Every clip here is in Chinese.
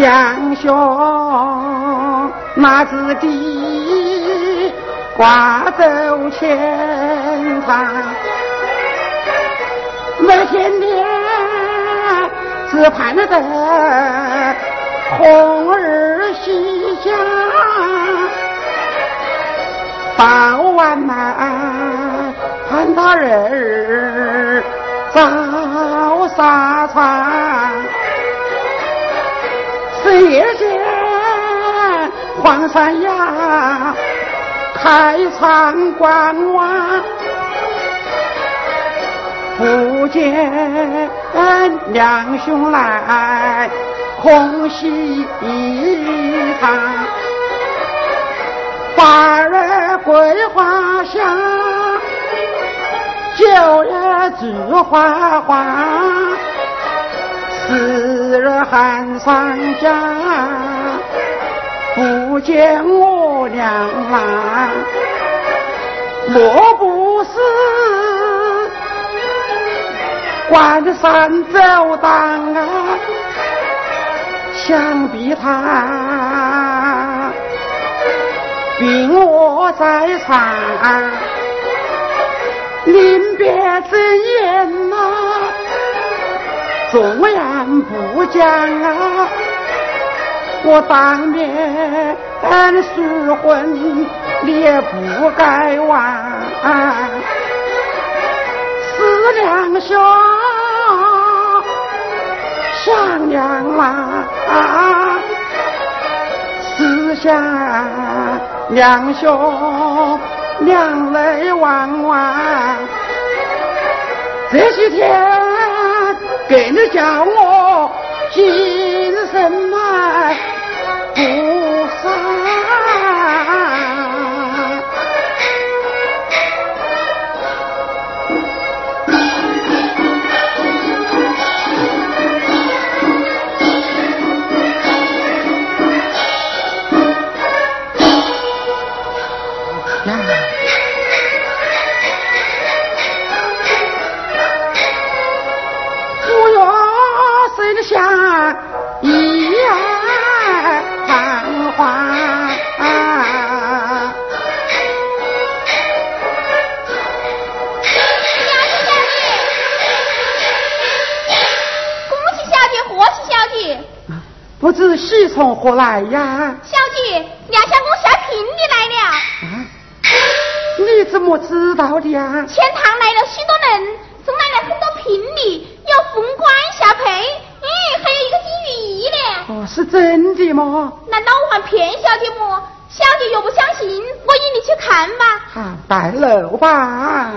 两兄那子弟挂走前堂。每天天只盼着红儿西下，傍晚来盼到人儿早纱窗，深夜间黄山崖开窗观望。不见两兄来，空喜一堂。花儿桂花香，酒也菊花黄。时日寒霜降，不见我娘来，莫不是？关山走荡啊，想必他病卧在床，临别赠言呐，纵然不讲啊，我当面赎婚，你也不该忘。思两兄想娘啊，思想两兄两泪汪汪。这些天给你叫我精不知喜从何来呀？小姐，梁相公下聘礼来了。啊？你怎么知道的呀？钱塘来了许多人，送来了很多聘礼，有凤冠下配，嗯，还有一个金玉衣呢。哦，是真的吗？难道我还骗小姐么？小姐若不相信，我引你去看吧。啊，带路吧。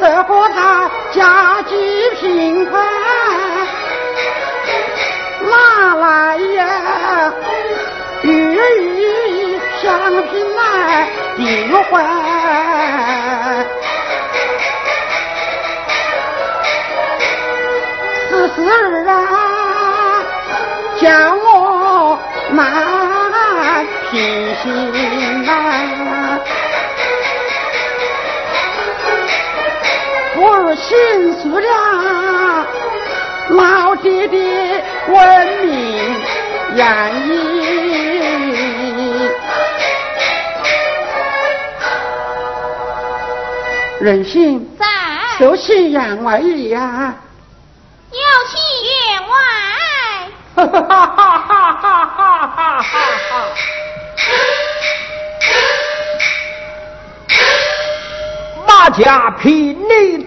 舍不得家居贫困，哪来呀雨雨相拼来地还？四十二啊，将。迅速了，老爹爹闻名愿意。任性，在收起员外意呀！有请员外。哈哈哈哈哈哈哈哈哈！马家聘礼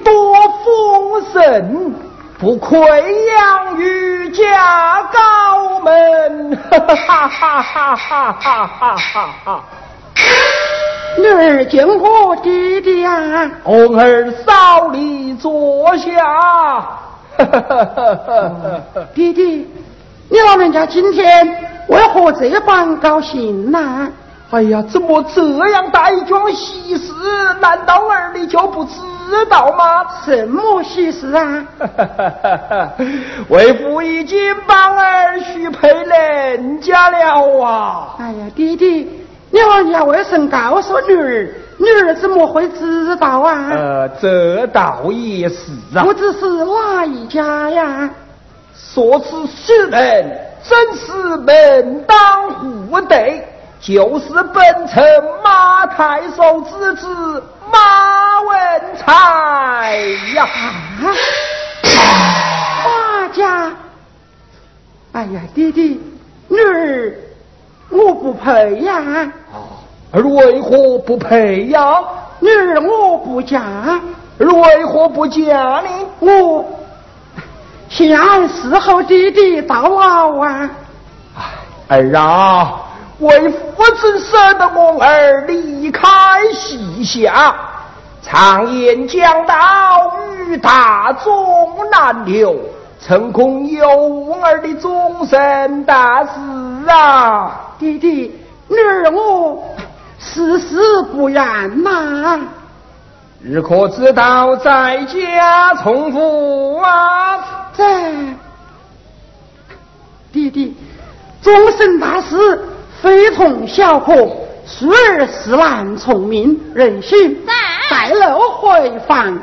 多丰盛，不愧养育家高门。哈哈哈哈哈哈哈哈！女儿见过爹爹呀！红儿扫你坐下。哈哈哈哈哈！爹爹，你老人家今天为何这般高兴呢？哎呀，怎么这样大一桩喜事？难道儿你就不知道吗？什么喜事啊？为父已经帮儿许配人家了啊！哎呀，弟弟，你老人家为什么告诉女儿？女儿怎么会知道啊？呃，这倒也是啊。不知是哪一家呀？说此事人，真是门当户对。就是本城马太守之子马文才呀！马家，哎呀，爹爹，女儿我不配呀！儿为何不配呀？女儿我不嫁，儿为何不嫁呢？我想伺候弟弟到老啊！哎儿啊！为父怎舍得我儿离开西夏？常言讲道，与大众难留，成空有无儿的终身大事啊！弟弟，女儿我事事不愿呐。日可知道在家从父啊？在。弟弟，终身大事。非同小可，孙儿是难从命，任性。在带路回房。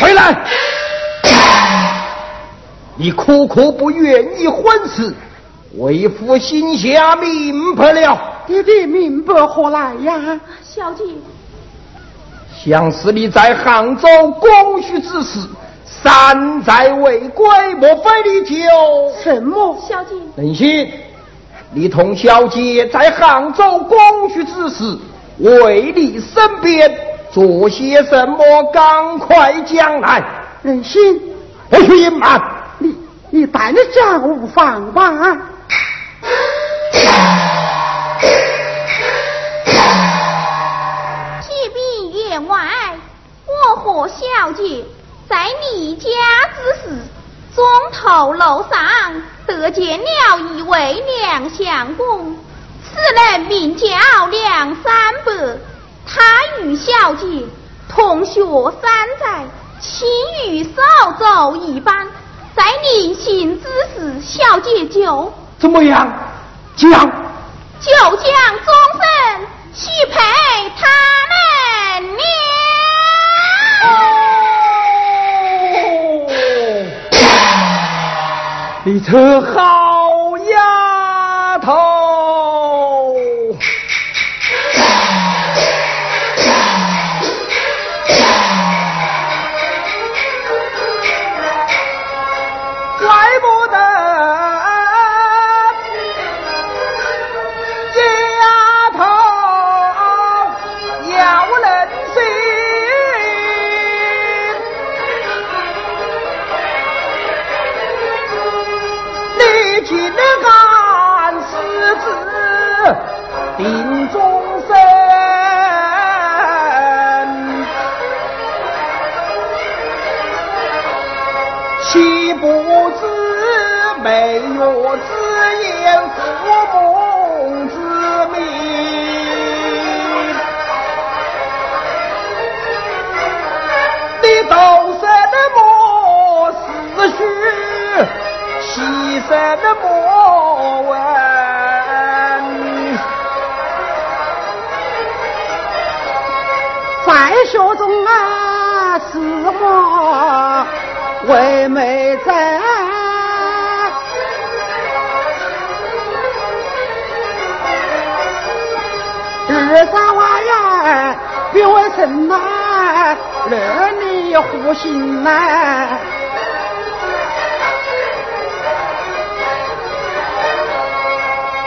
回来！你苦苦不愿意婚事，为父心下明白了。爹爹明白何来呀？小姐，想是你在杭州公许之时，山寨未归，莫非你就什么？小姐，任性。你同小姐在杭州公许之时，为你身边做些什么？赶快讲来！任性，不许隐瞒！你你带你丈夫放吧。启禀员外，我和小姐在离家之时。中头楼上得见了一位梁相公，此人名叫梁三伯，他与小姐同学三载，亲如手足一般。在临行之时，小姐就怎么样？讲就将终身许配他们了。你这好丫头，什么问？在学中啊，是我为妹在。二三娃呀，别为什么儿女护心呐？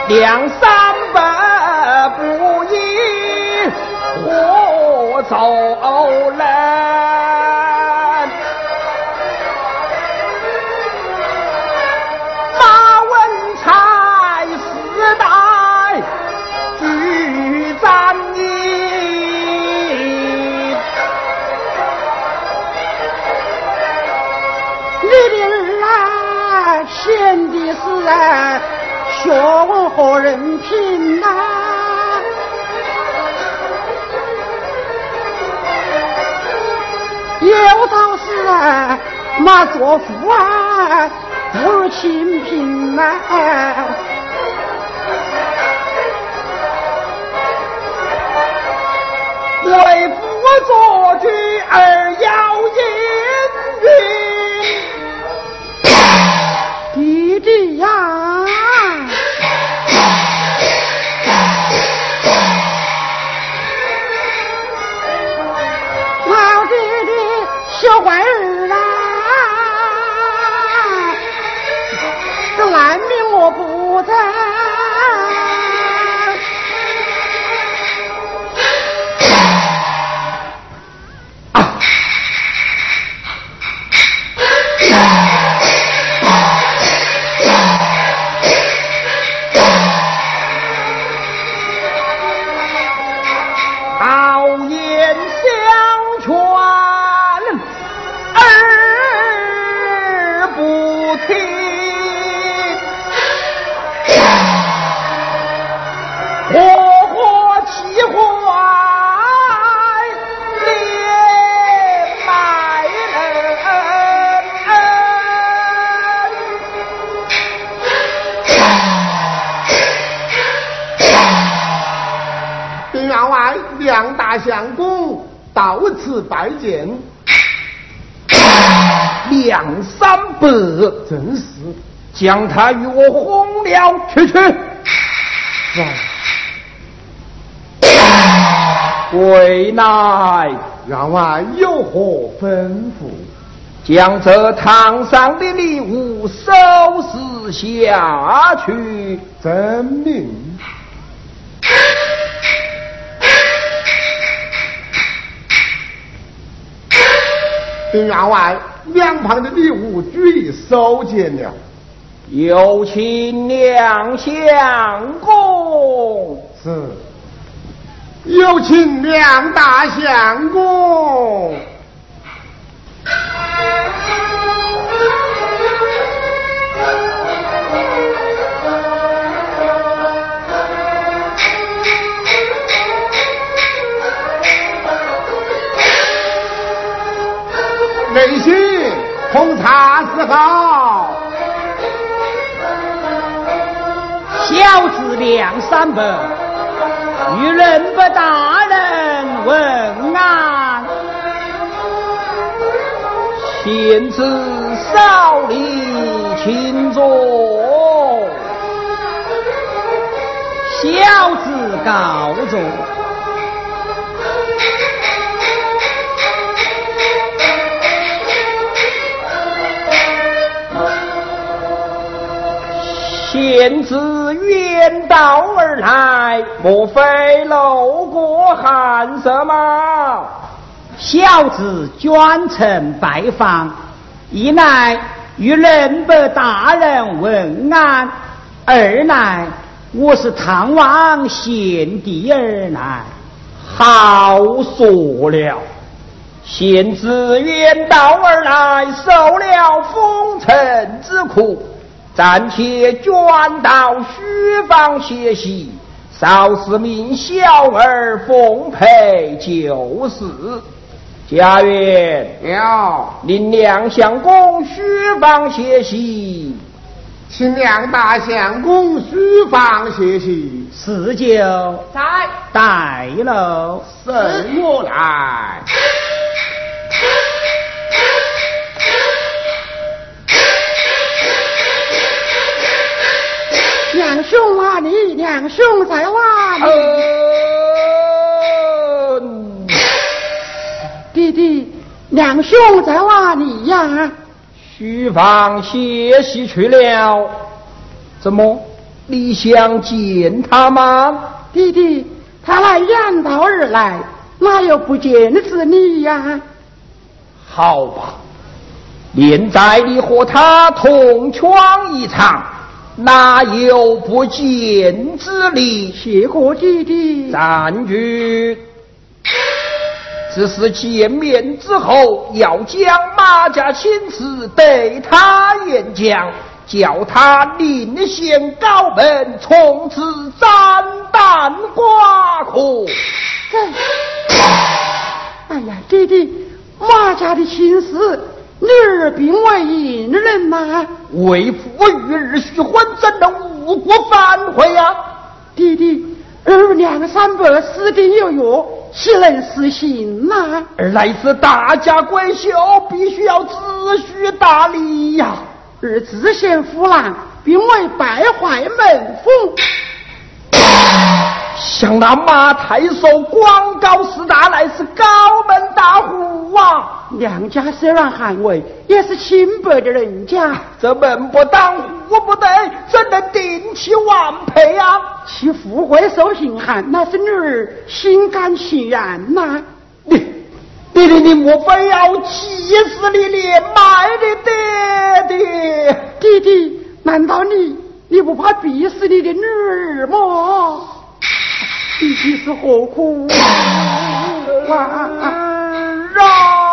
两三百不易活走。何人品呐，有道是啊，马做富啊，不如清贫呐。为父作主而要严于。弟呀，在。百，真是将他与我轰了去去。为乃员外有何吩咐？将这堂上的礼物收拾下去，遵命。员外，两旁的礼物均已收捡了。有请两相公。是。有请两大相公。内心红茶是好，小子两三百，与人不大人问安。先知少礼，请坐。小子告状。贤子远道而来，莫非路过寒舍吗？小子专程拜访，一来与仁伯大人问安，二来我是探望贤弟而来。好说了，贤子远道而来，受了风尘之苦。暂且转到书房歇息，稍事命小儿奉陪就是。家园，了，您两相公书房歇息，请娘大相公书房歇息。四舅在带喽。随我来。娘兄啊，你娘兄在哪里？嗯，弟弟，娘兄在哪里呀？书房歇息去了。怎么？你想见他吗？弟弟，他来远道而来，哪有不见之理呀？好吧，现在你和他同闯一场，哪有不见之理？谢过弟弟。暂句。只是见面之后，要将马家亲事对他演讲，叫他另显高门，从此斩断瓜葛。哎呀，弟弟，马家的亲事，女儿并为隐忍吗？为父与儿许婚，怎能无故反悔呀？弟弟，儿娘三伯死定有约，岂能失信呐？而来自大家闺秀，必须要自诩大理呀！而自贤夫郎，并为败坏门风。像那马太守广告四大，乃是高门大户啊！娘家虽然寒微，也是清白的人家。这门不当户不对，怎能定其完配啊？其富贵受刑寒，那是女儿心甘情愿呐、你，你你你莫非要气死你年迈的爹爹？弟弟，难道你你不怕逼死你的女儿吗？你这是何苦啊？啊！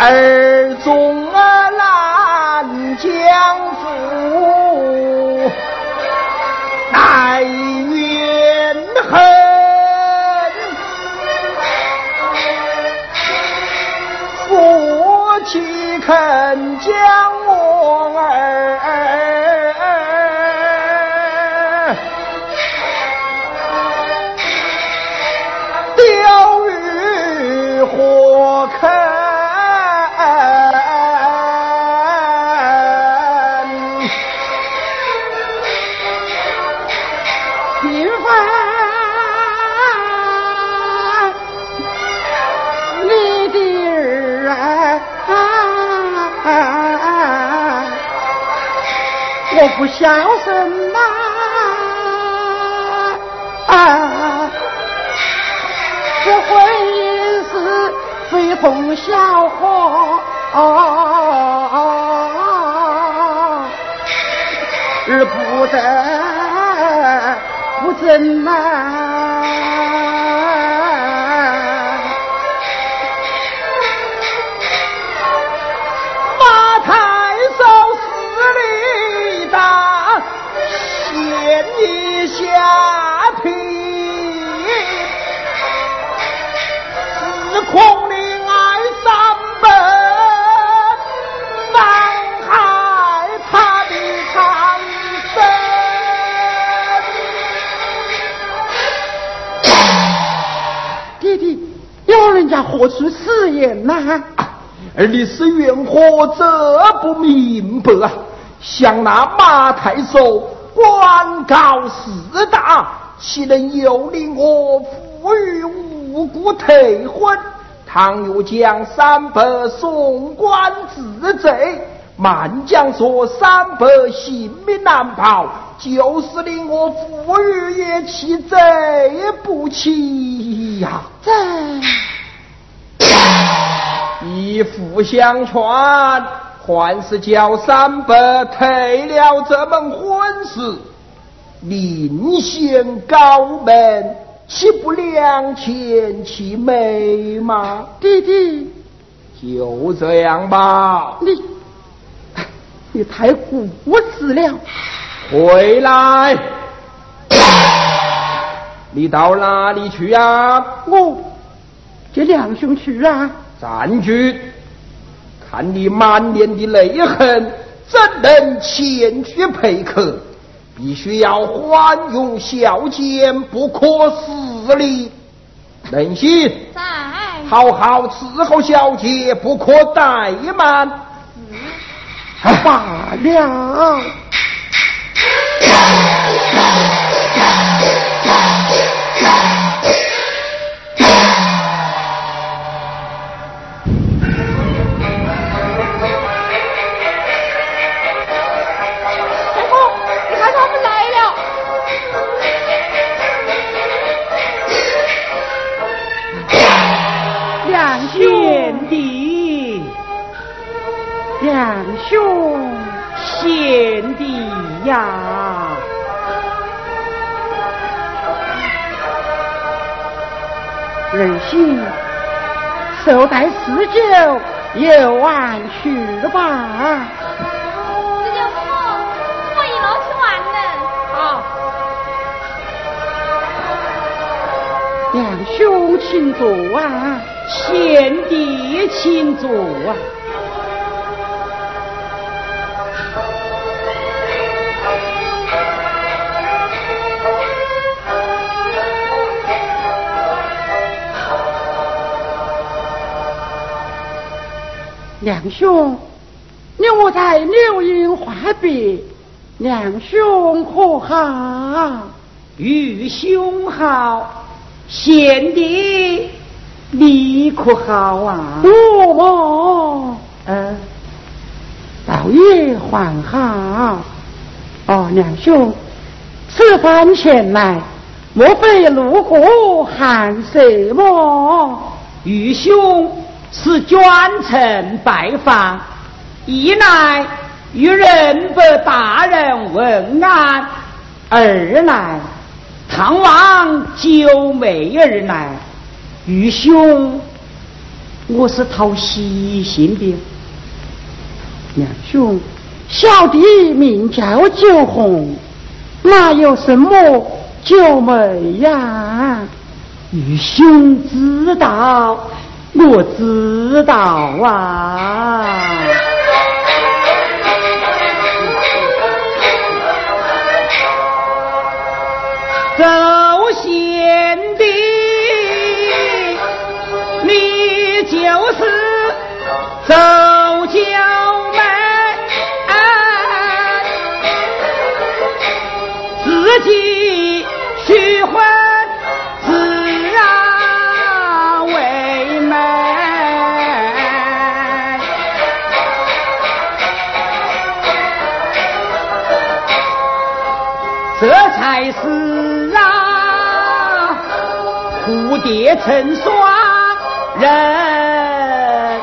儿中啊难将父，乃怨恨。夫妻肯将我儿我不孝顺呐、啊，这婚姻是非同小可。而不得不争呐、有人家何出此言呐、而你是缘何这不明白啊？像那马太守官高四大，岂能由令我父与无辜退婚？倘若将三伯送官治罪，满江说三百性命难保，就是令我妇孺也弃贼不起呀！这一父相传，还是叫三伯退了这门婚事，另显高门，岂不两全其美吗？弟弟，就这样吧。你你太固执了。回来，你到哪里去啊？我接两兄去啊。站住！看你满脸的泪痕，怎能前去陪客？必须要欢容孝俭，不可失礼。能行？在。好好伺候小姐，不可怠慢。罢了。兄，贤弟呀，仁心，寿待四酒，又晚去了吧？四舅父，我一路去。好，两兄请坐啊，贤弟请坐啊。两兄，你我在柳荫话别，两兄可好？玉兄好，贤弟你可好啊？我么？嗯，倒也还好。哦，两兄，此番前来，莫非路过寒舍么？玉兄。是专程拜访，一来与仁伯大人问安，二来探望九妹而来。玉兄，我是讨喜信的。两兄，小弟名叫九红，哪有什么九妹呀？玉兄知道。我知道啊，周贤弟，你就是周蝶成双人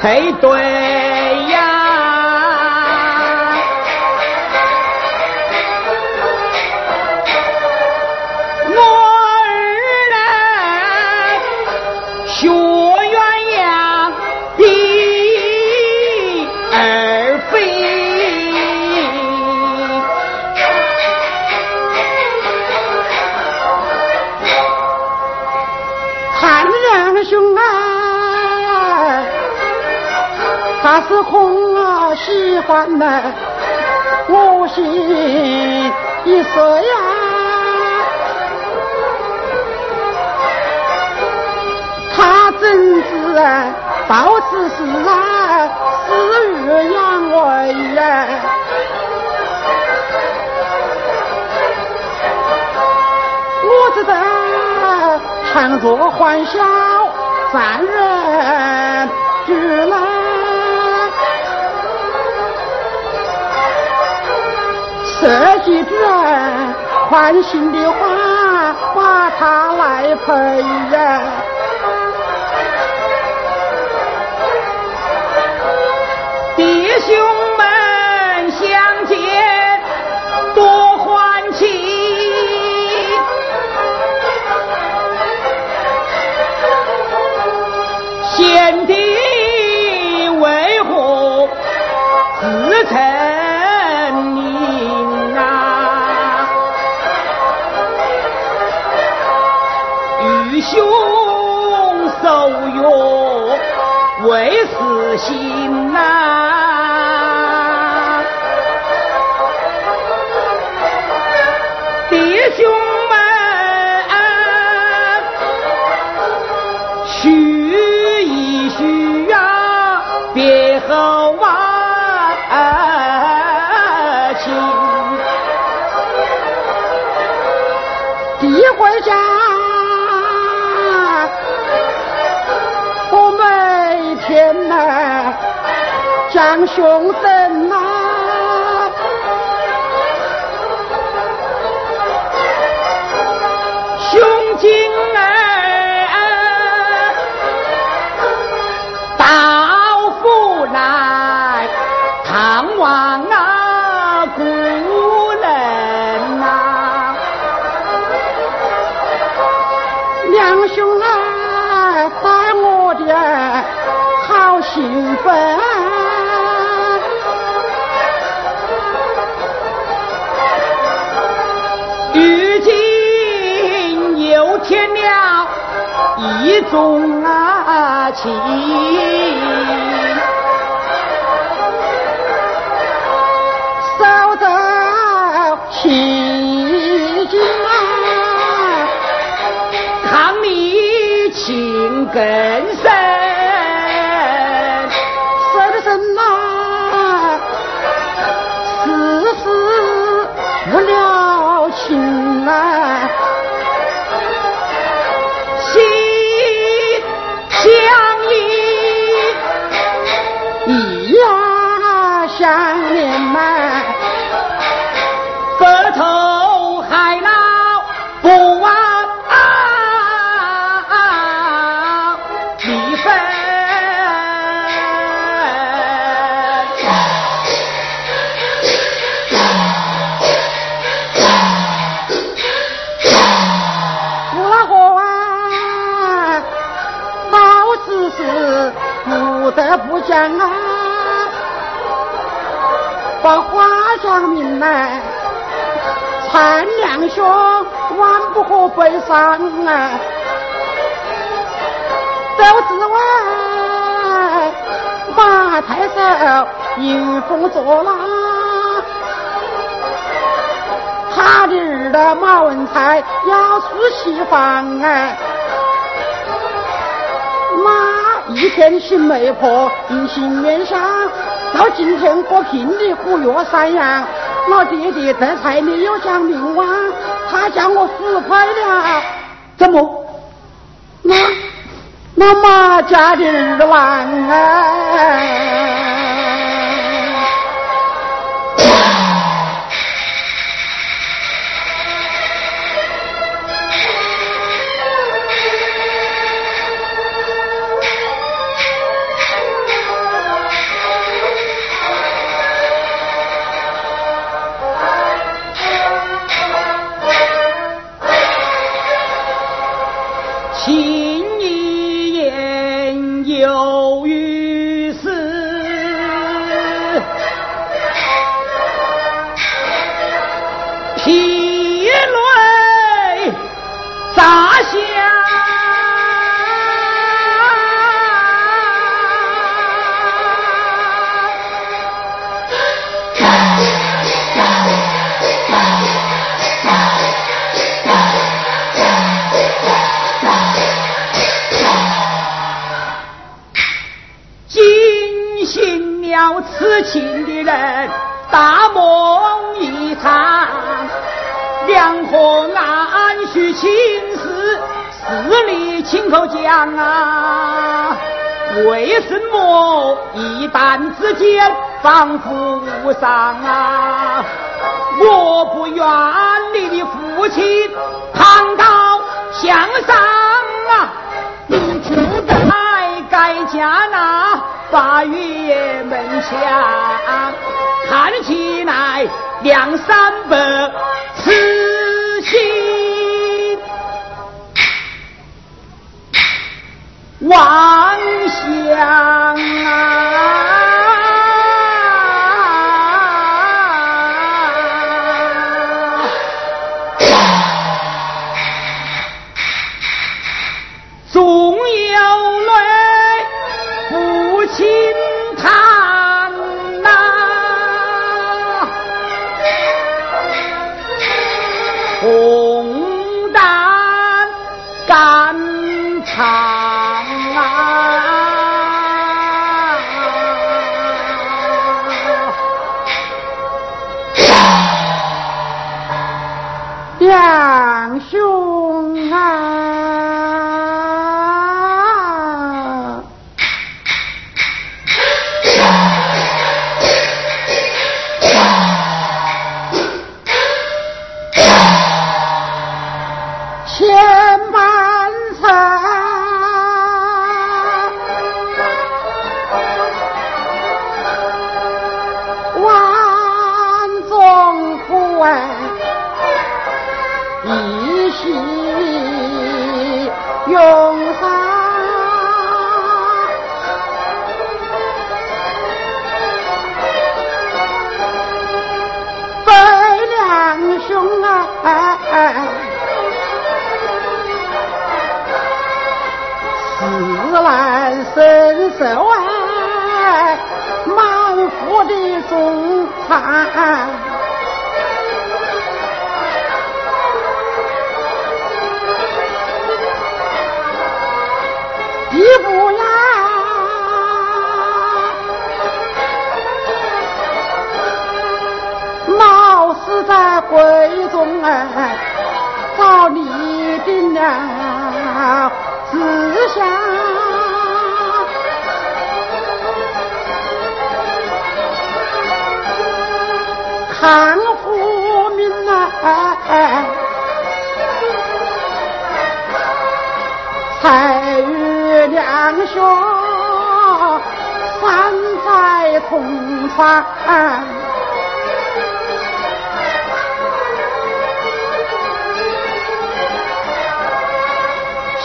配对。是空啊，喜欢呢，我心一碎呀。他怎知啊，到此时啊，死于阳痿呀。我只得强作欢笑，三人俱来。设计主人宽心的话，把他来陪呀。弟兄们相见多欢喜，贤弟啊弟兄们，许一许呀，别后万金。一回家，我每天呐。娘兄等啊兄金儿到府来探望啊姑人呐。娘兄啊把我的好兴奋一种啊情，烧得起劲啊，看你情更深。来，参两兄万不可悲伤啊！走之外，马太守迎风作浪，他的儿的马文才要出西方啊！一天心没破，一心念想。到今天过聘礼虎跃山羊，我弟弟这才没有讲明话，他讲我死快了。怎么？那那马家的儿郎痴！情的人，大梦一场，两河岸叙情事，事里亲口讲啊。为什么一旦之间仿佛无上啊！我不愿你的父亲攀高向上啊！你就在该家那八月门下，看起来两三百痴心妄想啊！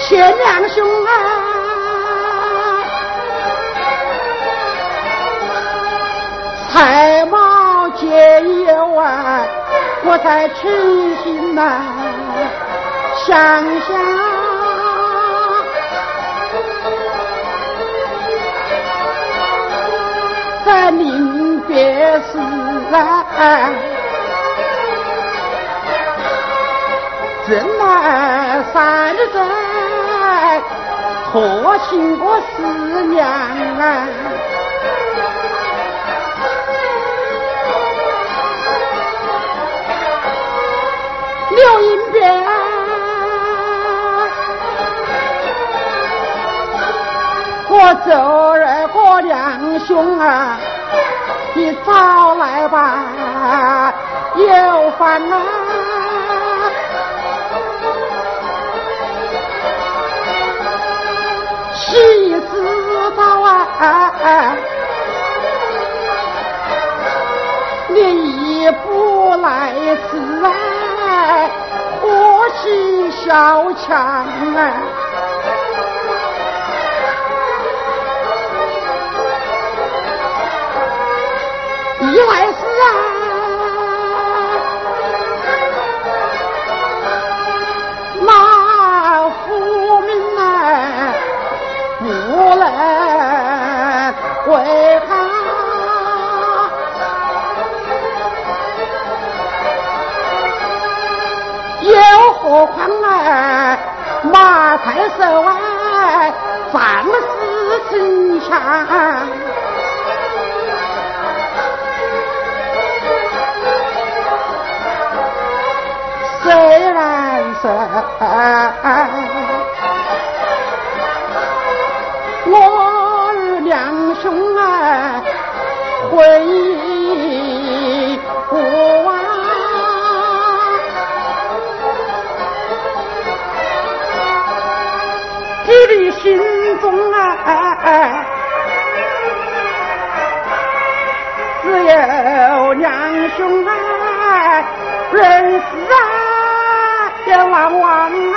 谢两兄啊。才貌皆有啊，我在痴心呐想想，在临别时啊，真乃三载托亲我思娘啊。刘银边，我走儿过两兄啊，你早来吧，有饭啊，你知道啊，你一不来迟啊。我是小强啊，马太守啊，仗势逞强，虽然是我儿两兄啊，婚哎，只有两兄啊，人死啊，也往往啊。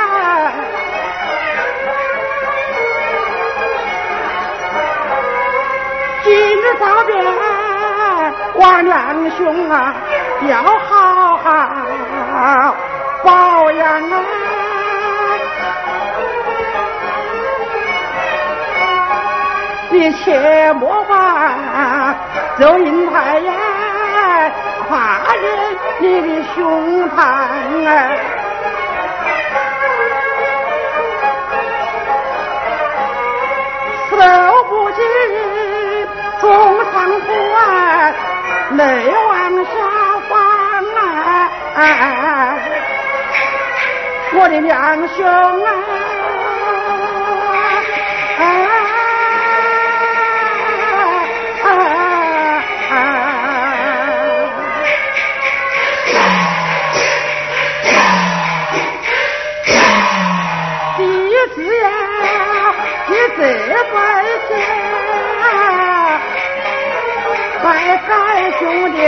今日早点，王两兄啊，要好好保养啊！切莫把周银台呀跨人你的胸膛啊！受不起。中上府啊，泪往下放啊！我的两兄啊！拜三兄弟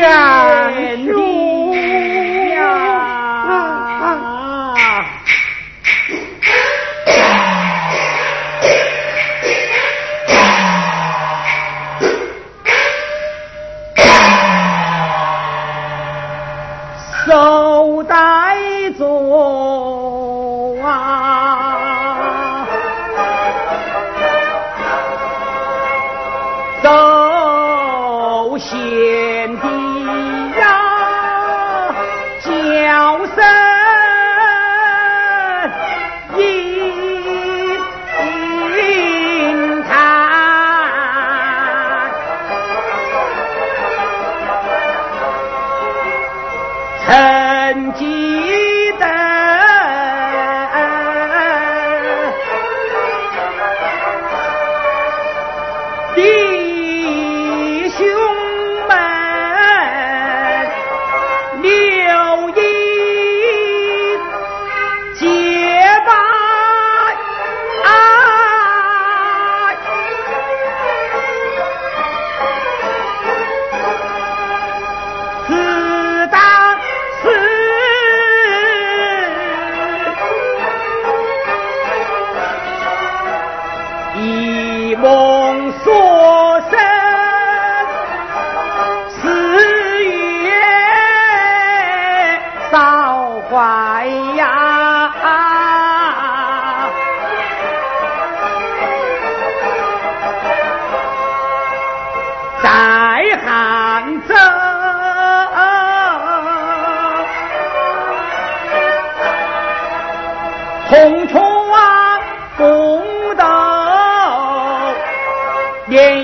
呀。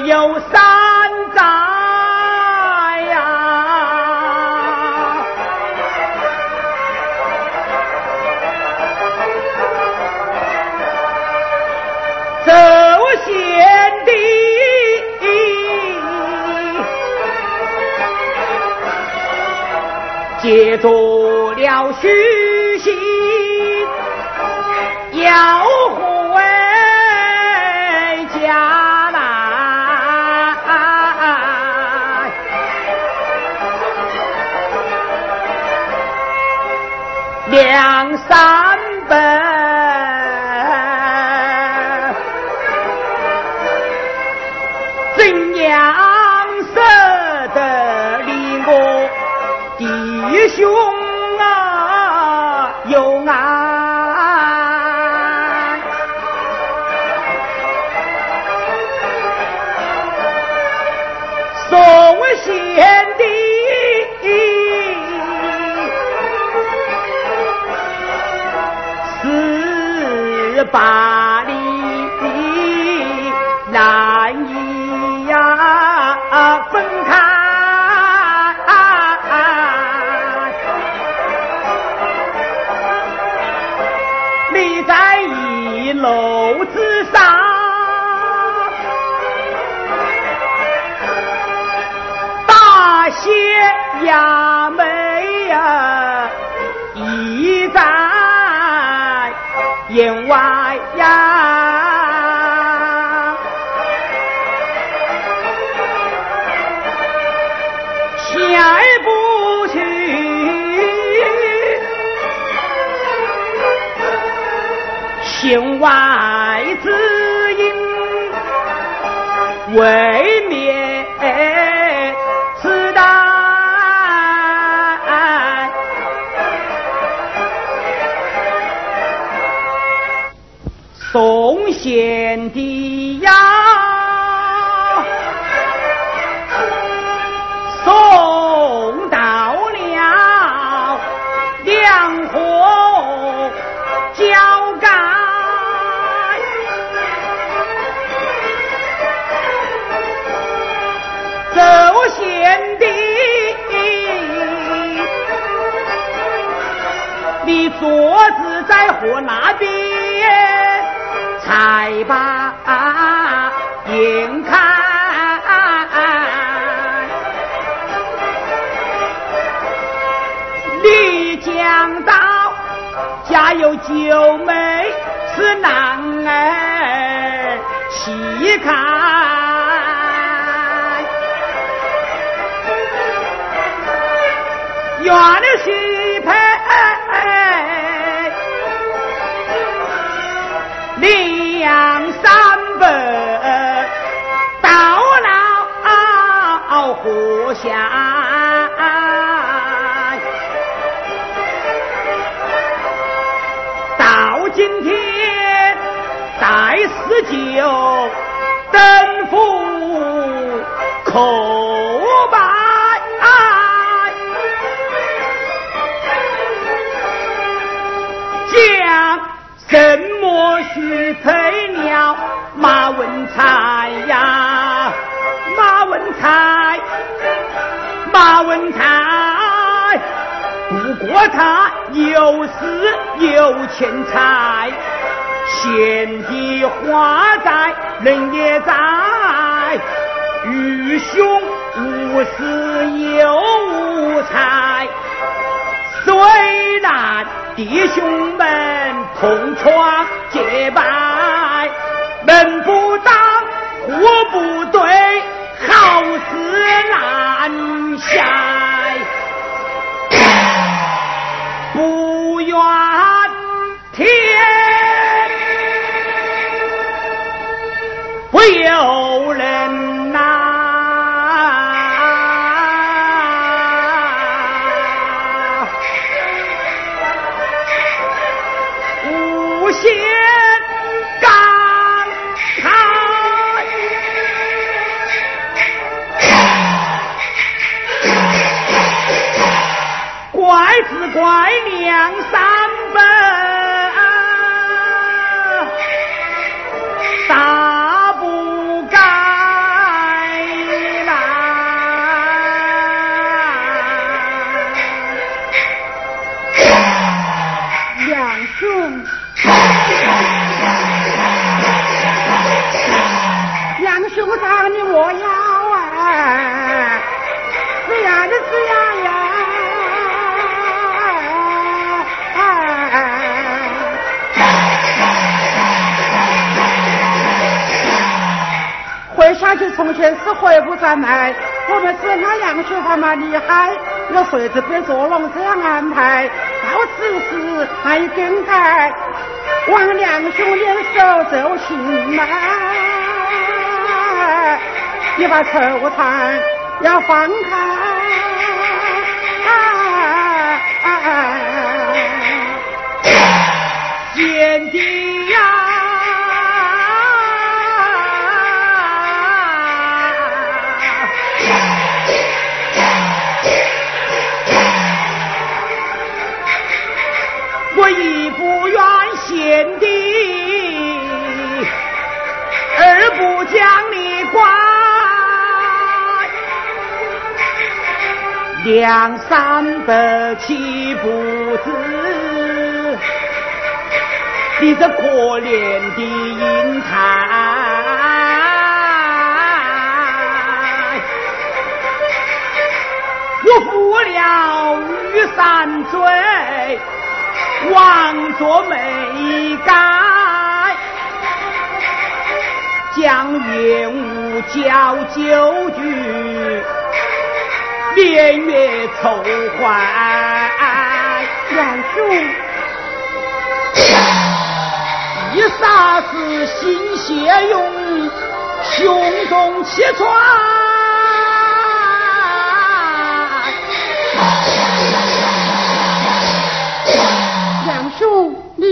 寿堂。结也做了虚心，要两把你的难以呀分开。你在一楼之上大仙呀喂。在河那边，才把眼看。你讲到家有九妹是男儿，细看。原来是下，到今天再施酒，登府口。文才，不过他有势有钱财，贤弟话在，人也在，愚兄无势又无财，虽然。弟兄们同窗结拜，门不当户不对，好事难有人呐，无限感慨，怪只怪娘仨。下去从前是回不转来。我们是那杨兄他嘛厉害，有谁子别做龙这样安排？到此时还有更改，望两兄联手奏琴嘛。你把愁肠要放开。贤弟呀，两三百岂不知？你这可怜的银台，我负了玉山罪，枉作没改，将冤无交酒局，别月愁怀，两兄。一霎时心血涌，胸中气喘。杨兄，你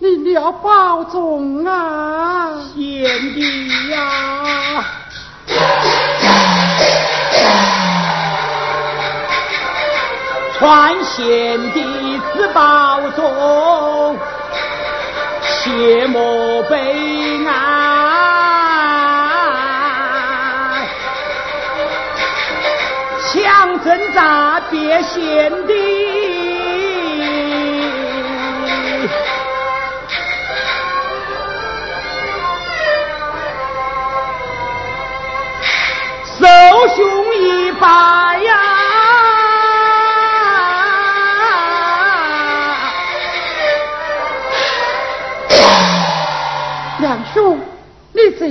你你要保重啊！贤弟呀，传贤弟子保重。切莫悲哀，强挣扎别贤弟，受兄一拜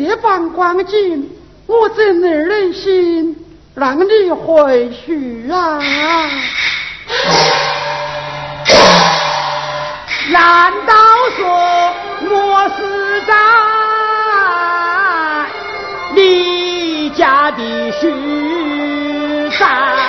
呀！这般光景，我怎能忍心让你回去啊？难道说我是在你家的须在？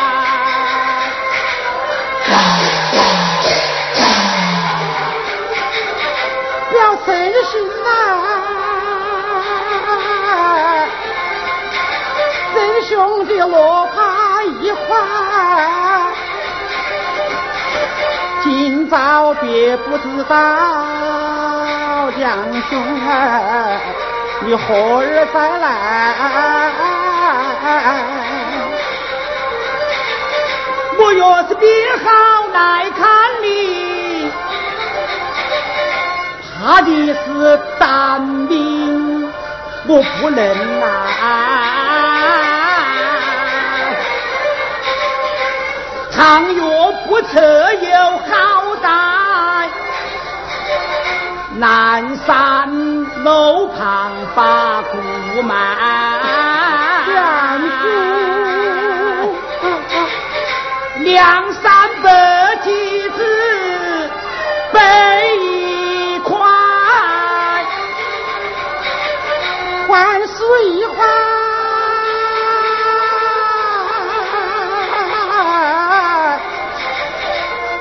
兄弟落怕一块，今朝别不知道，两兄儿，你何日再来？我若是病好来看你，怕的是单兵，我不能来。倘若不测有好歹，南山楼旁把故埋。两兄，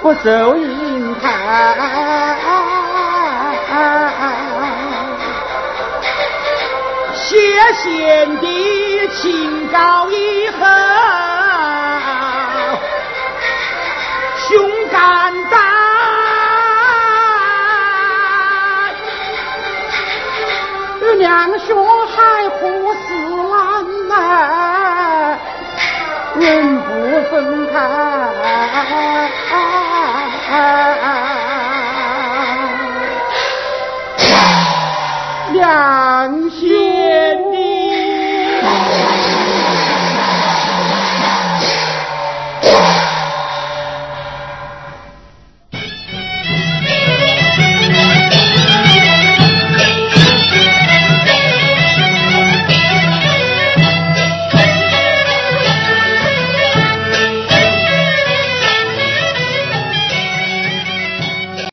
不走银台，谢贤弟请告以后，兄敢担，两兄还何时来？人不分开。两心。